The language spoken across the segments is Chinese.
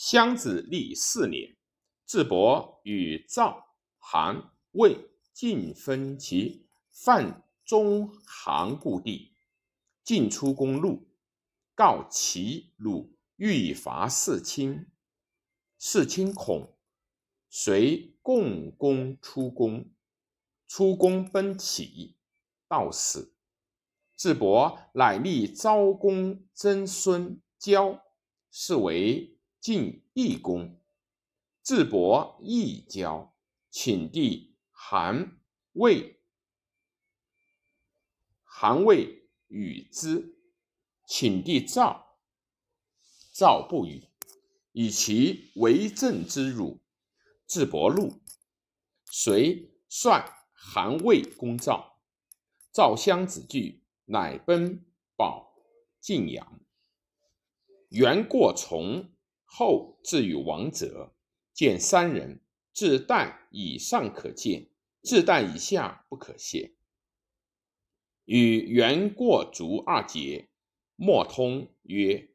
襄子历四年，智伯与赵、韩、魏尽分其犯中韩故地，进出公路，告齐鲁欲伐四卿。四卿恐，遂共攻出宫。出宫奔起，到死。智伯乃立昭公曾孙交，是为。晋义公，智伯义交，请帝韩魏，韩魏与之，请帝赵，赵不与，以其为政之辱。智伯怒，遂率韩魏攻赵，赵襄子惧，乃奔保晋阳。元过从。后至与王者，见三人，至旦以上可见，至旦以下不可见。与元过卒二节，莫通曰：“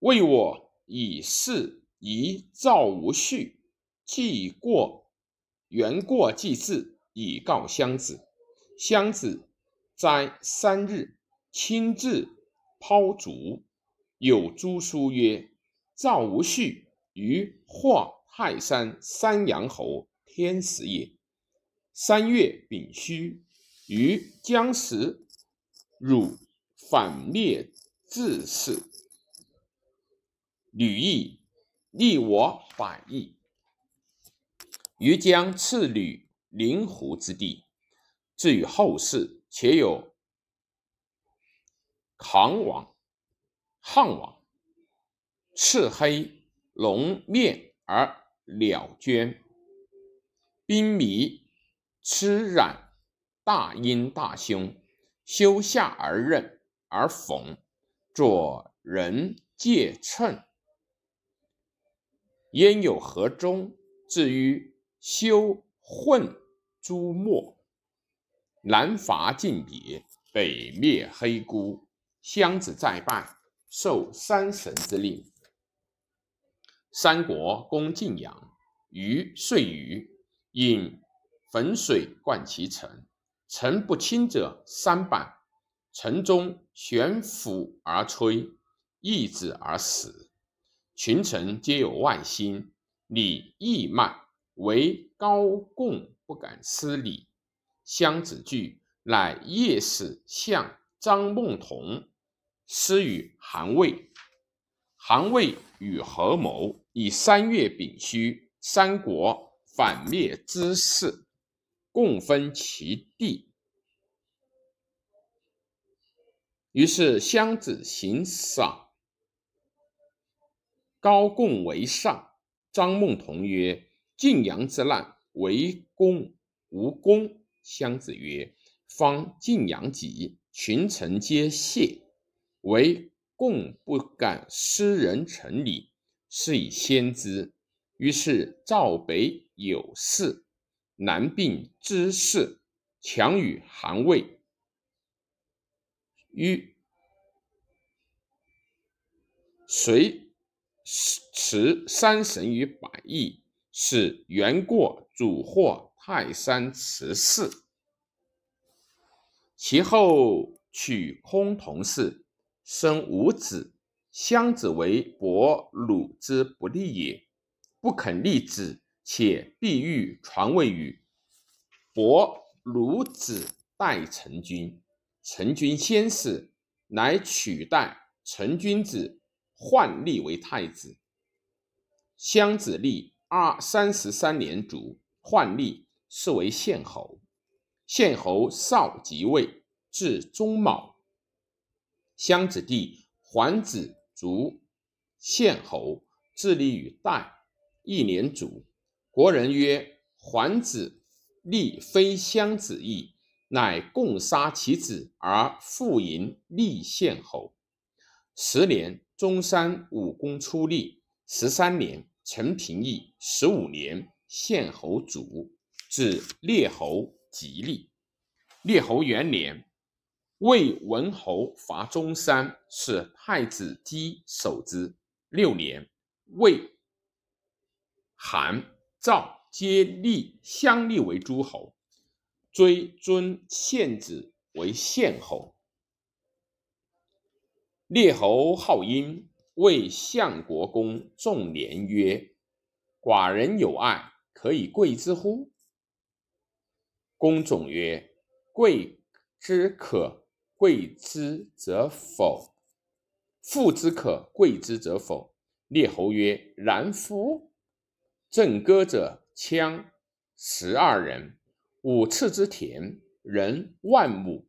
为我以事宜赵无恤，既过元过既至，以告襄子。襄子哉三日，亲自抛竹。”有诸书曰：“赵无恤于或泰山三阳侯，天时也。三月丙戌，于将时，汝反灭自是。吕邑立我百邑，于将赐吕灵湖之地。至于后世，且有扛王。”汉王赤黑龙面而了捐，兵迷痴染大阴大凶，修下而任而缝，左人借称，焉有何中？至于修混诸墨，南伐晋别，北灭黑孤，襄子再拜。受三神之令，三国攻晋阳，于遂于引汾水灌其城，城不清者三百，城中悬釜而摧，易子而死，群臣皆有外心，礼义慢，唯高贡不敢失礼。襄子惧，乃夜使向张孟同。师与韩魏，韩魏与合谋，以三月丙戌，三国反灭之势，共分其地。于是襄子行赏，高共为上。张孟同曰：“晋阳之难，为公无功。”襄子曰：“方晋阳急，群臣皆谢。”唯共不敢失人臣礼，是以先之。于是赵北有事，南并之事，强与韩魏。于随持三神于百邑，使元过主获泰山辞事。其后取空同氏。生五子，襄子为伯鲁之不利也，不肯立子，且必欲传位于伯鲁子代成君。成君先死，乃取代成君子，换立为太子。襄子立二三十三年卒，换立，是为献侯。献侯少即位，至中卯。襄子弟桓子卒，献侯，自立于代，一年卒。国人曰：“桓子立非襄子意，乃共杀其子而复迎立献侯。”十年，中山武功出立；十三年，陈平义；十五年，献侯卒，至列侯即立。列侯元年。魏文侯伐中山，是太子姬守之。六年，魏、韩、赵皆立相立为诸侯，追尊献子为献侯。列侯好音，谓相国公仲连曰：“寡人有爱，可以贵之乎？”公仲曰：“贵之可贵之则否？富之可贵之则否？”列侯曰：“然夫！正歌者羌十二人，五次之田，人万亩。”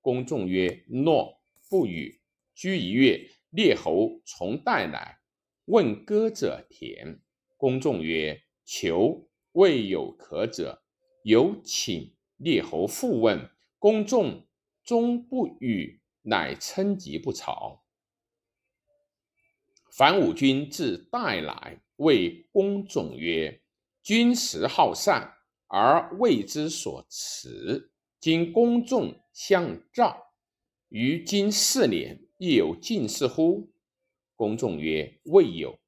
公仲曰：“诺，不与。”居一月，列侯从代来，问歌者田。公仲曰：“求未有可者，有请列侯复问。”公仲终不语，乃称疾不朝。樊武君自代来，谓公仲曰：“君实好善，而为之所辞。今公仲相召，于今四年。”亦有进士乎？公仲曰：“未有。”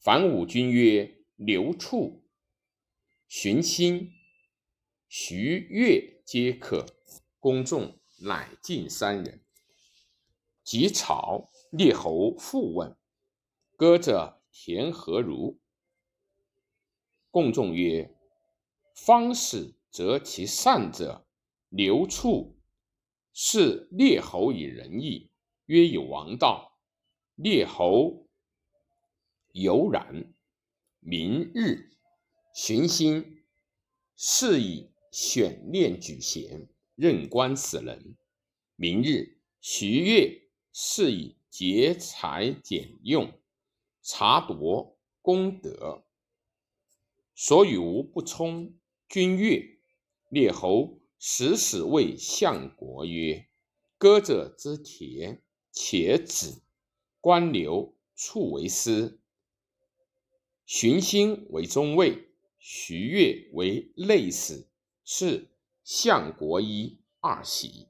樊武君曰：“刘处、荀欣、徐悦皆可。”公众乃进三人。及朝，列侯复问：“歌者田何如？”公众曰：“方始择其善者，刘处。”是列侯以仁义，曰有王道。列侯犹然。明日，荀欣是以选练举贤，任官此人。明日，徐悦是以节财俭用，察夺功德。所与无不充。君悦，列侯。时使谓相国曰：“歌者之田，且止。官流处为师，荀欣为中尉，徐悦为内史，是相国一二喜。”